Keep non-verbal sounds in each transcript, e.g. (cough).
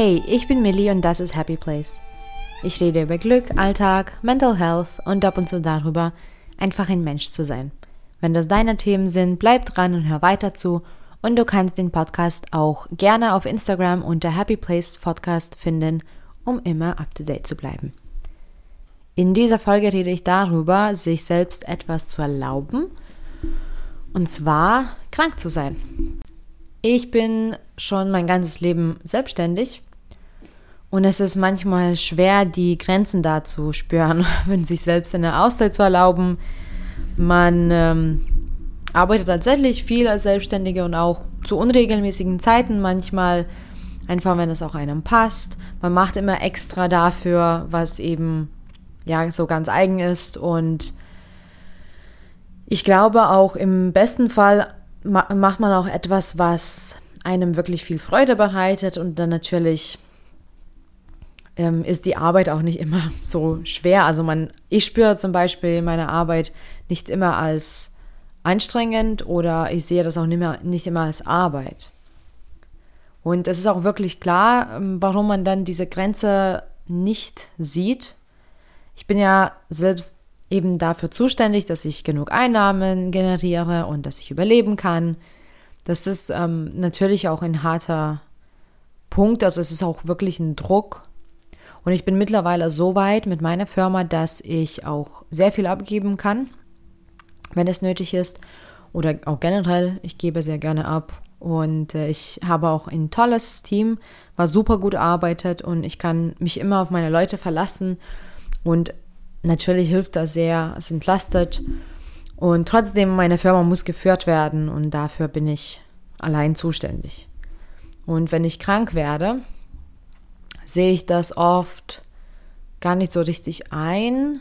Hey, ich bin Millie und das ist Happy Place. Ich rede über Glück, Alltag, Mental Health und ab und zu darüber, einfach ein Mensch zu sein. Wenn das deine Themen sind, bleib dran und hör weiter zu. Und du kannst den Podcast auch gerne auf Instagram unter Happy Place Podcast finden, um immer up to date zu bleiben. In dieser Folge rede ich darüber, sich selbst etwas zu erlauben, und zwar krank zu sein. Ich bin schon mein ganzes Leben selbstständig und es ist manchmal schwer, die Grenzen da zu spüren, (laughs) wenn sich selbst eine Auszeit zu erlauben. Man ähm, arbeitet tatsächlich viel als Selbstständige und auch zu unregelmäßigen Zeiten manchmal, einfach wenn es auch einem passt. Man macht immer extra dafür, was eben ja so ganz eigen ist und ich glaube auch im besten Fall macht man auch etwas, was einem wirklich viel Freude bereitet und dann natürlich ähm, ist die Arbeit auch nicht immer (laughs) so schwer. Also man, ich spüre zum Beispiel meine Arbeit nicht immer als anstrengend oder ich sehe das auch nicht, mehr, nicht immer als Arbeit. Und es ist auch wirklich klar, ähm, warum man dann diese Grenze nicht sieht. Ich bin ja selbst eben dafür zuständig, dass ich genug Einnahmen generiere und dass ich überleben kann. Das ist ähm, natürlich auch ein harter Punkt, also es ist auch wirklich ein Druck. Und ich bin mittlerweile so weit mit meiner Firma, dass ich auch sehr viel abgeben kann, wenn es nötig ist. Oder auch generell, ich gebe sehr gerne ab. Und äh, ich habe auch ein tolles Team, was super gut arbeitet und ich kann mich immer auf meine Leute verlassen. Und natürlich hilft das sehr, es entlastet. Und trotzdem, meine Firma muss geführt werden und dafür bin ich allein zuständig. Und wenn ich krank werde, sehe ich das oft gar nicht so richtig ein.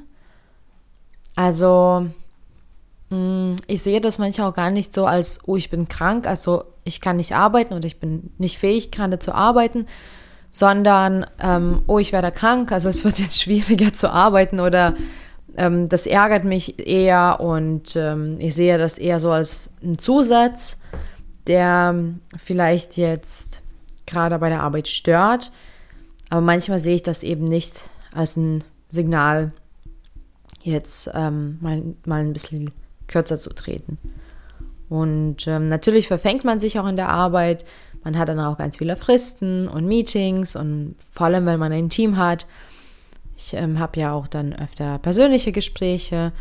Also, mm, ich sehe das manchmal auch gar nicht so als, oh, ich bin krank, also ich kann nicht arbeiten oder ich bin nicht fähig, gerade zu arbeiten, sondern, ähm, oh, ich werde krank, also es wird jetzt (laughs) schwieriger zu arbeiten oder ähm, das ärgert mich eher und ähm, ich sehe das eher so als einen Zusatz, der vielleicht jetzt gerade bei der Arbeit stört, aber manchmal sehe ich das eben nicht als ein Signal, jetzt ähm, mal, mal ein bisschen kürzer zu treten. Und ähm, natürlich verfängt man sich auch in der Arbeit. Man hat dann auch ganz viele Fristen und Meetings und vor allem, wenn man ein Team hat. Ich ähm, habe ja auch dann öfter persönliche Gespräche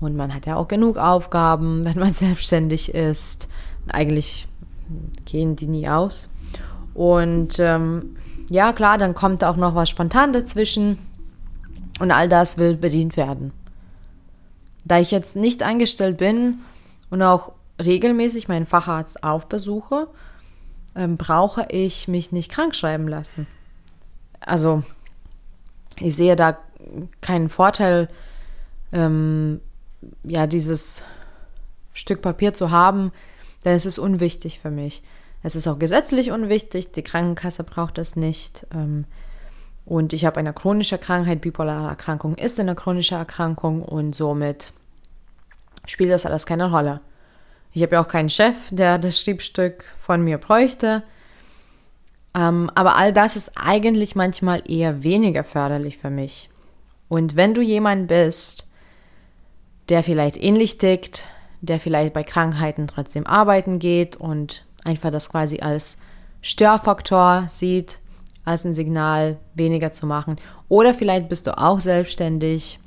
und man hat ja auch genug Aufgaben, (laughs) wenn man selbstständig ist. Eigentlich gehen die nie aus. Und ähm, ja, klar, dann kommt auch noch was spontan dazwischen und all das will bedient werden. Da ich jetzt nicht eingestellt bin und auch regelmäßig meinen Facharzt aufbesuche, ähm, brauche ich mich nicht krank schreiben lassen. Also ich sehe da keinen Vorteil, ähm, ja, dieses Stück Papier zu haben, denn es ist unwichtig für mich. Es ist auch gesetzlich unwichtig, die Krankenkasse braucht das nicht. Ähm, und ich habe eine chronische Krankheit, bipolare Erkrankung ist eine chronische Erkrankung und somit spielt das alles keine Rolle. Ich habe ja auch keinen Chef, der das Schriebstück von mir bräuchte. Ähm, aber all das ist eigentlich manchmal eher weniger förderlich für mich. Und wenn du jemand bist, der vielleicht ähnlich tickt, der vielleicht bei Krankheiten trotzdem arbeiten geht und einfach das quasi als Störfaktor sieht, als ein Signal weniger zu machen. Oder vielleicht bist du auch selbstständig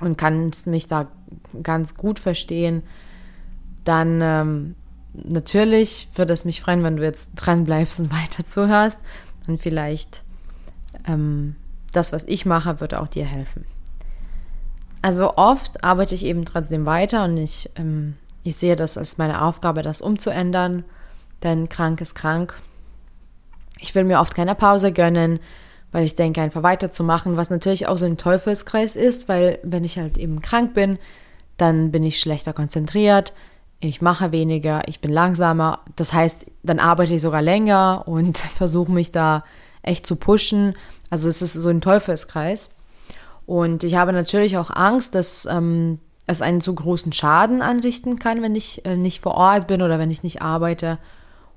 und kannst mich da ganz gut verstehen dann ähm, natürlich würde es mich freuen, wenn du jetzt dran bleibst und (laughs) weiter zuhörst. Und vielleicht ähm, das, was ich mache, würde auch dir helfen. Also oft arbeite ich eben trotzdem weiter und ich, ähm, ich sehe das als meine Aufgabe, das umzuändern, denn krank ist krank. Ich will mir oft keine Pause gönnen, weil ich denke, einfach weiterzumachen, was natürlich auch so ein Teufelskreis ist, weil wenn ich halt eben krank bin, dann bin ich schlechter konzentriert, ich mache weniger, ich bin langsamer. Das heißt, dann arbeite ich sogar länger und (laughs) versuche mich da echt zu pushen. Also es ist so ein Teufelskreis. Und ich habe natürlich auch Angst, dass ähm, es einen zu großen Schaden anrichten kann, wenn ich äh, nicht vor Ort bin oder wenn ich nicht arbeite.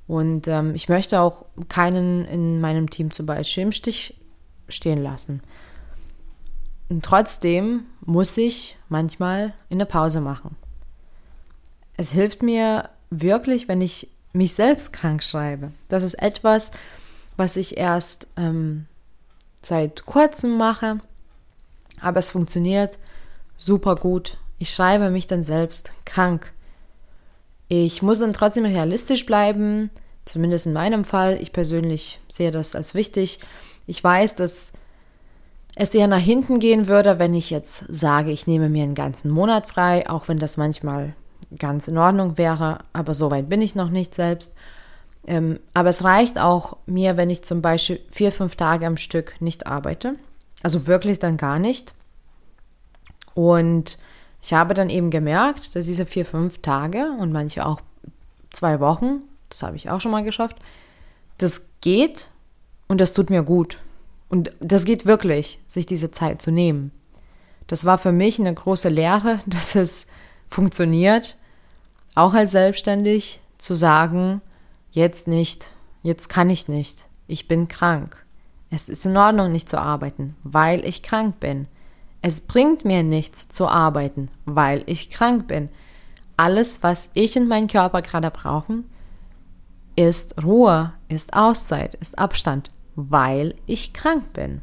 Und ähm, ich möchte auch keinen in meinem Team zum Beispiel im Stich stehen lassen. Und trotzdem muss ich manchmal eine Pause machen. Es hilft mir wirklich, wenn ich mich selbst krank schreibe. Das ist etwas, was ich erst ähm, seit kurzem mache, aber es funktioniert super gut. Ich schreibe mich dann selbst krank. Ich muss dann trotzdem realistisch bleiben, zumindest in meinem Fall. Ich persönlich sehe das als wichtig. Ich weiß, dass es eher nach hinten gehen würde, wenn ich jetzt sage, ich nehme mir einen ganzen Monat frei, auch wenn das manchmal ganz in Ordnung wäre, aber so weit bin ich noch nicht selbst. Ähm, aber es reicht auch mir, wenn ich zum Beispiel vier, fünf Tage am Stück nicht arbeite. Also wirklich dann gar nicht. Und ich habe dann eben gemerkt, dass diese vier, fünf Tage und manche auch zwei Wochen, das habe ich auch schon mal geschafft, das geht und das tut mir gut. Und das geht wirklich, sich diese Zeit zu nehmen. Das war für mich eine große Lehre, (laughs) dass es funktioniert, auch als selbstständig zu sagen, jetzt nicht, jetzt kann ich nicht, ich bin krank. Es ist in Ordnung, nicht zu arbeiten, weil ich krank bin. Es bringt mir nichts zu arbeiten, weil ich krank bin. Alles, was ich und mein Körper gerade brauchen, ist Ruhe, ist Auszeit, ist Abstand, weil ich krank bin.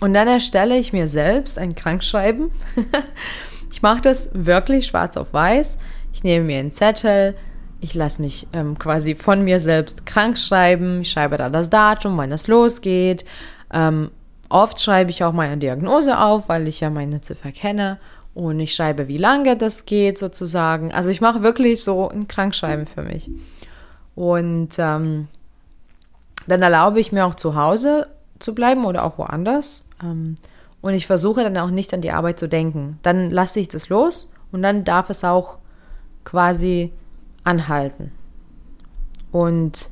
Und dann erstelle ich mir selbst ein Krankschreiben (laughs) Ich mache das wirklich schwarz auf weiß. Ich nehme mir einen Zettel, ich lasse mich ähm, quasi von mir selbst krank schreiben. Ich schreibe da das Datum, wann es losgeht. Ähm, oft schreibe ich auch meine Diagnose auf, weil ich ja meine Ziffer kenne. Und ich schreibe, wie lange das geht, sozusagen. Also ich mache wirklich so ein Krankschreiben für mich. Und ähm, dann erlaube ich mir auch zu Hause zu bleiben oder auch woanders. Ähm, und ich versuche dann auch nicht an die Arbeit zu denken. Dann lasse ich das los und dann darf es auch quasi anhalten. Und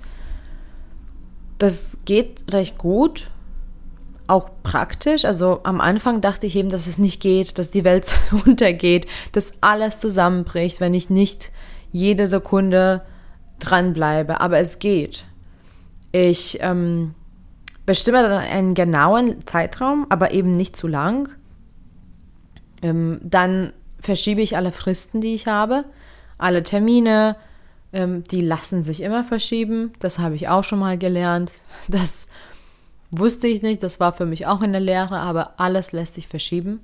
das geht recht gut, auch praktisch. Also am Anfang dachte ich eben, dass es nicht geht, dass die Welt (laughs) untergeht, dass alles zusammenbricht, wenn ich nicht jede Sekunde dranbleibe. Aber es geht. Ich ähm, Bestimme dann einen genauen Zeitraum, aber eben nicht zu lang. Ähm, dann verschiebe ich alle Fristen, die ich habe. Alle Termine, ähm, die lassen sich immer verschieben. Das habe ich auch schon mal gelernt. (laughs) Das wusste ich nicht. Das war für mich auch in der Lehre, aber alles lässt sich verschieben.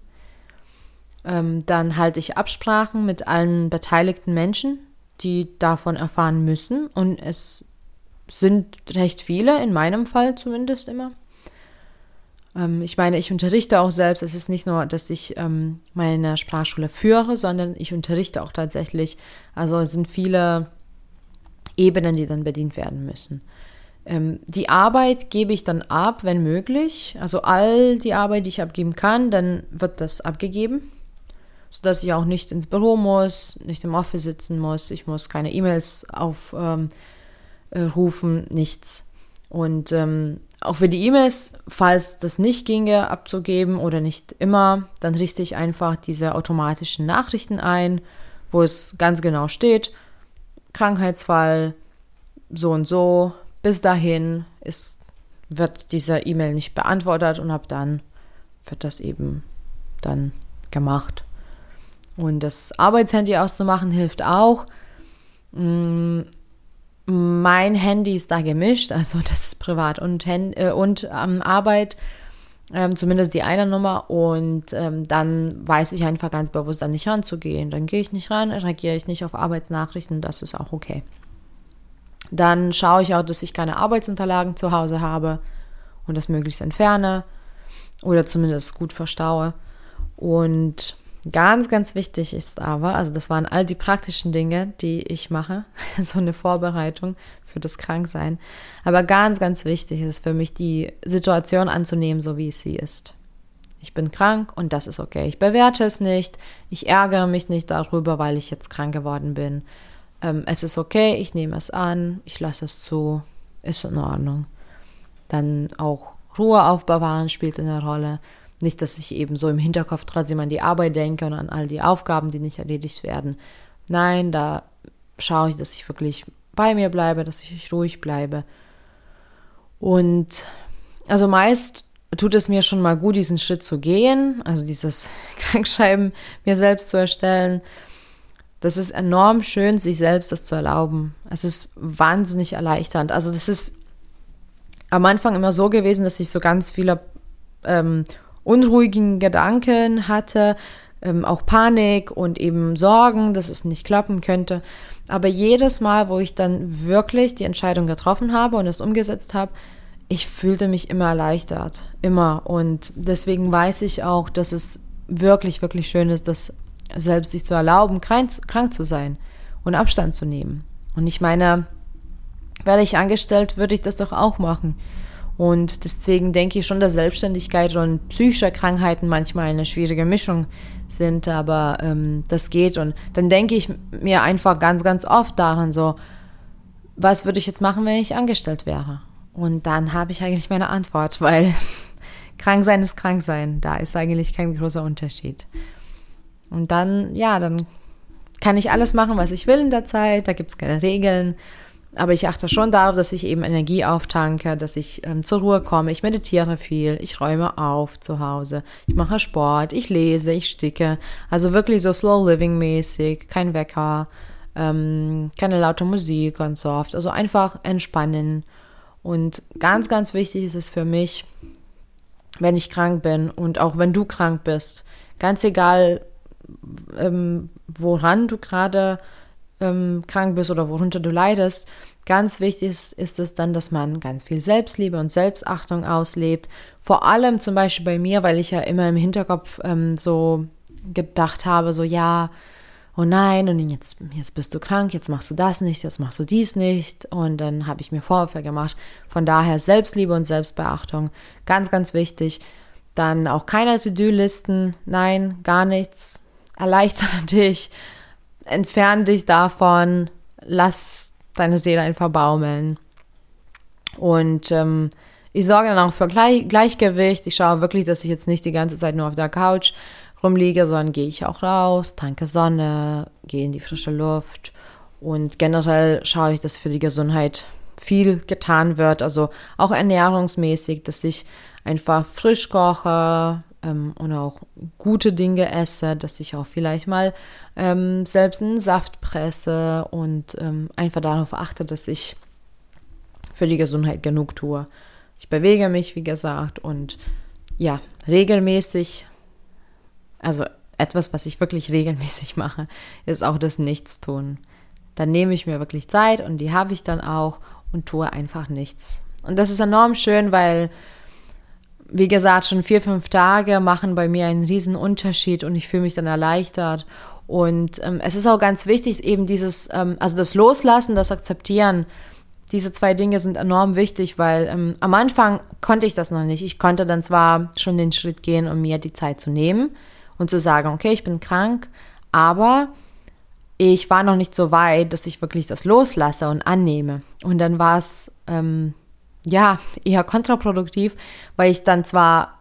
Ähm, dann halte ich Absprachen mit allen beteiligten Menschen, die davon erfahren müssen. Und es sind recht viele, in meinem Fall zumindest immer. Ähm, ich meine, ich unterrichte auch selbst. Es ist nicht nur, dass ich ähm, meine Sprachschule führe, sondern ich unterrichte auch tatsächlich. Also es sind viele Ebenen, die dann bedient werden müssen. Ähm, die Arbeit gebe ich dann ab, wenn möglich. Also all die Arbeit, die ich abgeben kann, dann wird das abgegeben sodass ich auch nicht ins Büro muss, nicht im Office sitzen muss, ich muss keine E-Mails auf, ähm, äh, nichts. Und ähm, auch für die E-Mails, falls das nicht ginge, abzugeben oder nicht immer, dann richte ich einfach diese automatischen Nachrichten ein, wo es ganz genau steht, Krankheitsfall, so und so, bis dahin ist, wird diese E-Mail nicht beantwortet und ab dann wird das eben dann gemacht. Und das Arbeitshandy auszumachen hilft auch. Mm, mein Handy ist da gemischt, also (laughs) das ist privat und, äh, und ähm, Arbeit, ähm, zumindest die eine Nummer. Und ähm, dann weiß ich einfach ganz bewusst, da nicht ranzugehen. Dann gehe ich nicht ran, reagiere ich nicht auf Arbeitsnachrichten, das ist auch okay. Dann schaue ich auch, dass ich keine Arbeitsunterlagen zu Hause habe und das möglichst entferne oder zumindest gut verstaue. Und Ganz, ganz wichtig ist aber, also das waren all die praktischen Dinge, die ich mache, (laughs) so eine Vorbereitung für das Kranksein. Aber ganz, ganz wichtig ist für mich, die Situation anzunehmen, so wie sie ist. Ich bin krank und das ist okay. Ich bewerte es nicht. Ich ärgere mich nicht darüber, weil ich jetzt krank geworden bin. Ähm, es ist okay, ich nehme es an, ich lasse es zu, ist in Ordnung. Dann auch Ruhe aufbewahren spielt eine Rolle. Nicht, dass ich eben so im Hinterkopf trotzdem an die Arbeit denke und an all die Aufgaben, die nicht erledigt werden. Nein, da schaue ich, dass ich wirklich bei mir bleibe, dass ich ruhig bleibe. Und also meist tut es mir schon mal gut, diesen Schritt zu gehen, also dieses (laughs) Krankschreiben mir selbst zu erstellen. Das ist enorm schön, sich selbst das zu erlauben. Es ist wahnsinnig erleichternd. Also das ist am Anfang immer so gewesen, dass ich so ganz viele ähm, unruhigen Gedanken hatte, ähm, auch Panik und eben Sorgen, dass es nicht klappen könnte. Aber jedes Mal, wo ich dann wirklich die Entscheidung getroffen habe und es umgesetzt habe, ich fühlte mich immer erleichtert. Immer. Und deswegen weiß ich auch, dass es wirklich, wirklich schön ist, das selbst sich zu erlauben, krank, krank zu sein und Abstand zu nehmen. Und ich meine, wäre ich angestellt, würde ich das doch auch machen. Und deswegen denke ich schon, dass Selbstständigkeit und psychische Krankheiten manchmal eine schwierige Mischung sind, aber ähm, das geht. Und dann denke ich mir einfach ganz, ganz oft daran so, was würde ich jetzt machen, wenn ich angestellt wäre? Und dann habe ich eigentlich meine Antwort, (laughs) weil krank sein ist krank sein. Da ist eigentlich kein großer Unterschied. Und dann, ja, dann kann ich alles machen, was ich will in der Zeit. Da gibt es keine Regeln. Aber ich achte schon darauf, dass ich eben Energie auftanke, dass ich ähm, zur Ruhe komme. Ich meditiere viel, ich räume auf zu Hause, ich mache Sport, ich lese, ich sticke. Also wirklich so Slow Living mäßig, kein Wecker, ähm, keine laute Musik ganz oft. Also einfach entspannen. Und ganz, ganz wichtig ist es für mich, wenn ich krank bin und auch wenn du krank bist, ganz egal, ähm, woran du gerade ähm, krank bist oder worunter du leidest, ganz wichtig ist, ist es dann, dass man ganz viel Selbstliebe und Selbstachtung auslebt. Vor allem zum Beispiel bei mir, weil ich ja immer im Hinterkopf ähm, so gedacht habe, so ja, oh nein, und jetzt, jetzt bist du krank, jetzt machst du das nicht, jetzt machst du dies nicht. Und dann habe ich mir Vorwürfe gemacht. Von daher Selbstliebe und Selbstbeachtung, ganz, ganz wichtig. Dann auch keine To-Do-Listen, nein, gar nichts. Erleichtere (laughs) dich entferne dich davon, lass deine Seele einfach baumeln. Und ähm, ich sorge dann auch für Gleich Gleichgewicht. Ich schaue wirklich, dass ich jetzt nicht die ganze Zeit nur auf der Couch rumliege, sondern gehe ich auch raus, tanke Sonne, gehe in die frische Luft. Und generell schaue ich, dass für die Gesundheit viel getan wird. Also auch ernährungsmäßig, dass ich einfach frisch koche, ähm, und auch gute Dinge esse, dass ich auch vielleicht mal ähm, selbst einen Saft presse und ähm, einfach darauf achte, dass ich für die Gesundheit genug tue. Ich bewege mich, wie gesagt, und ja, regelmäßig, also etwas, was ich wirklich regelmäßig mache, ist auch das Nichtstun. Dann nehme ich mir wirklich Zeit und die habe ich dann auch und tue einfach nichts. Und das ist enorm schön, weil wie gesagt, schon vier, fünf Tage machen bei mir einen riesen Unterschied und ich fühle mich dann erleichtert. Und ähm, es ist auch ganz wichtig, eben dieses, ähm, also das Loslassen, das Akzeptieren, diese zwei Dinge sind enorm wichtig, weil ähm, am Anfang konnte ich das noch nicht. Ich konnte dann zwar schon den Schritt gehen, um mir die Zeit zu nehmen und zu sagen, okay, ich bin krank, aber ich war noch nicht so weit, dass ich wirklich das loslasse und annehme. Und dann war es ähm, ja, eher kontraproduktiv, weil ich dann zwar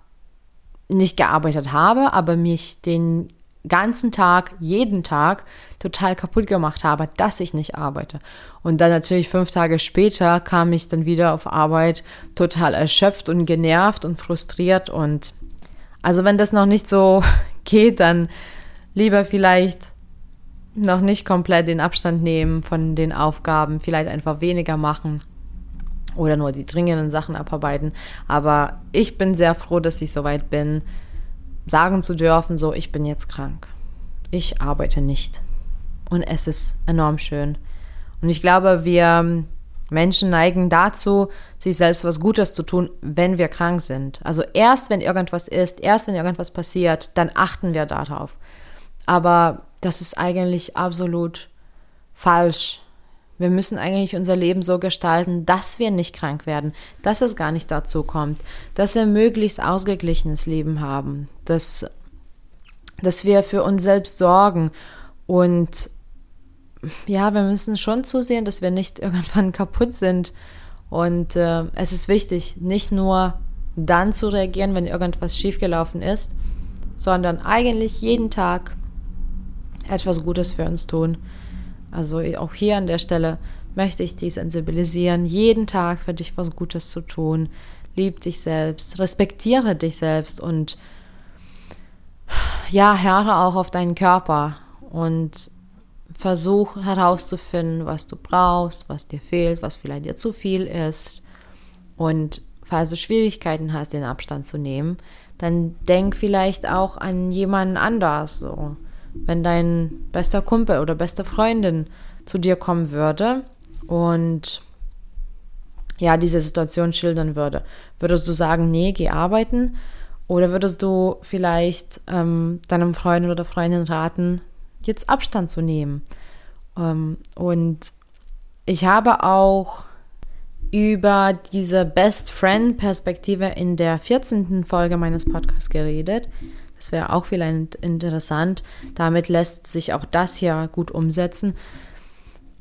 nicht gearbeitet habe, aber mich den ganzen Tag, jeden Tag total kaputt gemacht habe, dass ich nicht arbeite. Und dann natürlich fünf Tage später kam ich dann wieder auf Arbeit total erschöpft und genervt und frustriert. Und also wenn das noch nicht so (laughs) geht, dann lieber vielleicht noch nicht komplett den Abstand nehmen von den Aufgaben, vielleicht einfach weniger machen oder nur die dringenden Sachen abarbeiten. Aber ich bin sehr froh, dass ich soweit bin, sagen zu dürfen, so, ich bin jetzt krank. Ich arbeite nicht. Und es ist enorm schön. Und ich glaube, wir Menschen neigen dazu, sich selbst was Gutes zu tun, wenn wir krank sind. Also erst, wenn irgendwas ist, erst, wenn irgendwas passiert, dann achten wir darauf. Aber das ist eigentlich absolut falsch. Wir müssen eigentlich unser Leben so gestalten, dass wir nicht krank werden, dass es gar nicht dazu kommt, dass wir möglichst ausgeglichenes Leben haben, dass, dass wir für uns selbst sorgen und ja, wir müssen schon zusehen, dass wir nicht (laughs) irgendwann kaputt sind. Und äh, es ist wichtig, nicht nur dann zu reagieren, wenn irgendwas schiefgelaufen ist, sondern eigentlich jeden Tag etwas Gutes für uns tun. Also auch hier an der Stelle möchte ich dich sensibilisieren, jeden Tag für dich was Gutes zu tun. Lieb dich selbst, respektiere dich selbst und ja, höre auch auf deinen Körper und versuch herauszufinden, was du brauchst, was dir fehlt, was vielleicht dir zu viel ist. Und falls du Schwierigkeiten hast, den Abstand zu nehmen, dann denk vielleicht auch an jemanden anders. So. Wenn dein bester Kumpel oder beste Freundin zu dir kommen würde und ja, diese Situation schildern würde, würdest du sagen, nee, geh arbeiten? Oder würdest du vielleicht ähm, deinem Freund oder Freundin raten, jetzt Abstand zu nehmen? Ähm, und ich habe auch über diese Best Friend Perspektive in der 14. Folge meines Podcasts geredet. Das wäre auch vielleicht interessant. Damit lässt sich auch das hier gut umsetzen.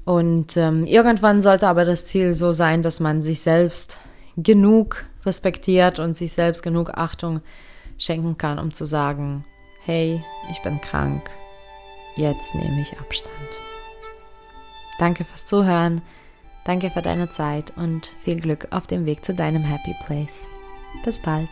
Und ähm, irgendwann sollte aber das Ziel so sein, dass man sich selbst genug respektiert und sich selbst genug Achtung schenken kann, um zu sagen, hey, ich bin krank, jetzt nehme ich Abstand. Danke fürs Zuhören, danke für deine Zeit und viel Glück auf dem Weg zu deinem Happy Place. Bis bald.